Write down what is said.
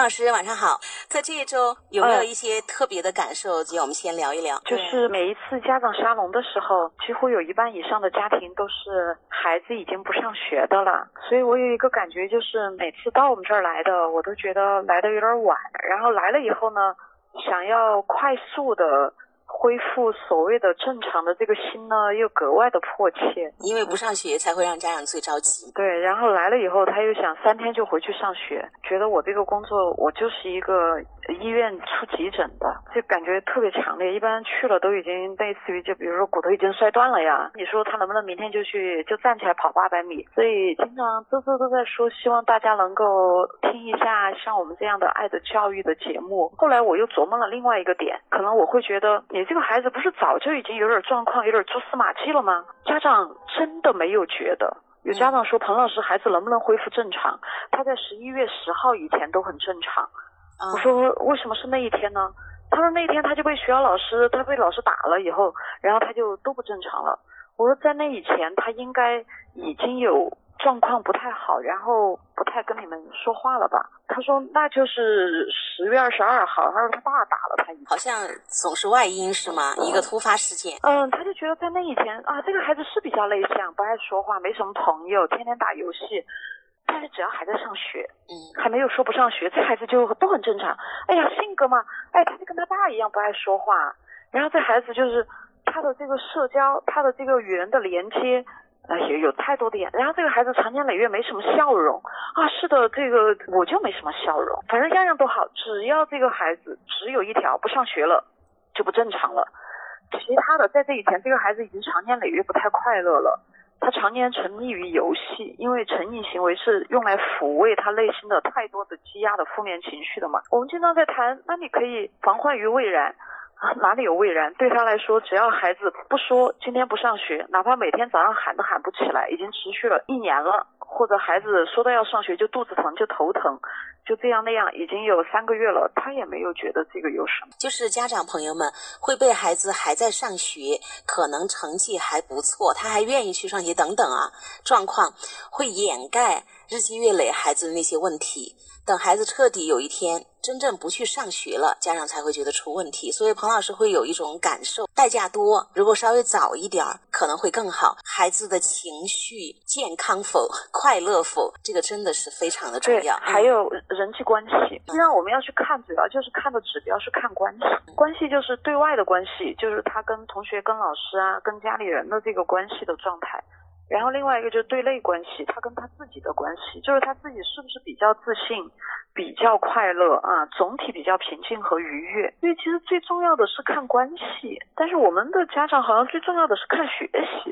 老师晚上好，在这一周有没有一些特别的感受？今天我们先聊一聊。就是每一次家长沙龙的时候，几乎有一半以上的家庭都是孩子已经不上学的了，所以我有一个感觉，就是每次到我们这儿来的，我都觉得来的有点晚，然后来了以后呢，想要快速的。恢复所谓的正常的这个心呢，又格外的迫切，因为不上学才会让家长最着急。对，然后来了以后，他又想三天就回去上学，觉得我这个工作我就是一个医院出急诊的，就感觉特别强烈。一般去了都已经类似于就比如说骨头已经摔断了呀，你说他能不能明天就去就站起来跑八百米？所以经常都都都在说，希望大家能够听一下像我们这样的爱的教育的节目。后来我又琢磨了另外一个点，可能我会觉得你。这个孩子不是早就已经有点状况，有点蛛丝马迹了吗？家长真的没有觉得？有家长说，彭老师，孩子能不能恢复正常？他在十一月十号以前都很正常。我说为什么是那一天呢？他说那一天他就被学校老师，他被老师打了以后，然后他就都不正常了。我说在那以前他应该已经有。状况不太好，然后不太跟你们说话了吧？他说那就是十月二十二号，他说他爸打了他一，好像总是外因是吗？一个突发事件。嗯，他就觉得在那以前啊，这个孩子是比较内向，不爱说话，没什么朋友，天天打游戏。但是只要还在上学，嗯，还没有说不上学，这孩子就都很正常。哎呀，性格嘛，哎，他就跟他爸一样不爱说话。然后这孩子就是他的这个社交，他的这个与人的连接。哎，有有太多的眼，然后这个孩子长年累月没什么笑容啊，是的，这个我就没什么笑容，反正样样都好，只要这个孩子只有一条不上学了，就不正常了，其他的在这以前，这个孩子已经长年累月不太快乐了，他常年沉溺于游戏，因为成瘾行为是用来抚慰他内心的太多的积压的负面情绪的嘛，我们经常在谈，那你可以防患于未然。哪里有未然？对他来说，只要孩子不说今天不上学，哪怕每天早上喊都喊不起来，已经持续了一年了。或者孩子说到要上学就肚子疼就头疼，就这样那样，已经有三个月了，他也没有觉得这个有什么。就是家长朋友们会被孩子还在上学，可能成绩还不错，他还愿意去上学等等啊，状况会掩盖日积月累孩子的那些问题。等孩子彻底有一天真正不去上学了，家长才会觉得出问题。所以彭老师会有一种感受：代价多。如果稍微早一点儿，可能会更好。孩子的情绪健康否、快乐否，这个真的是非常的重要。还有人际关系，实际上我们要去看，主要就是看的指标是看关系。关系就是对外的关系，就是他跟同学、跟老师啊、跟家里人的这个关系的状态。然后另外一个就是对内关系，他跟他自己的关系，就是他自己是不是比较自信、比较快乐啊，总体比较平静和愉悦。因为其实最重要的是看关系，但是我们的家长好像最重要的是看学习。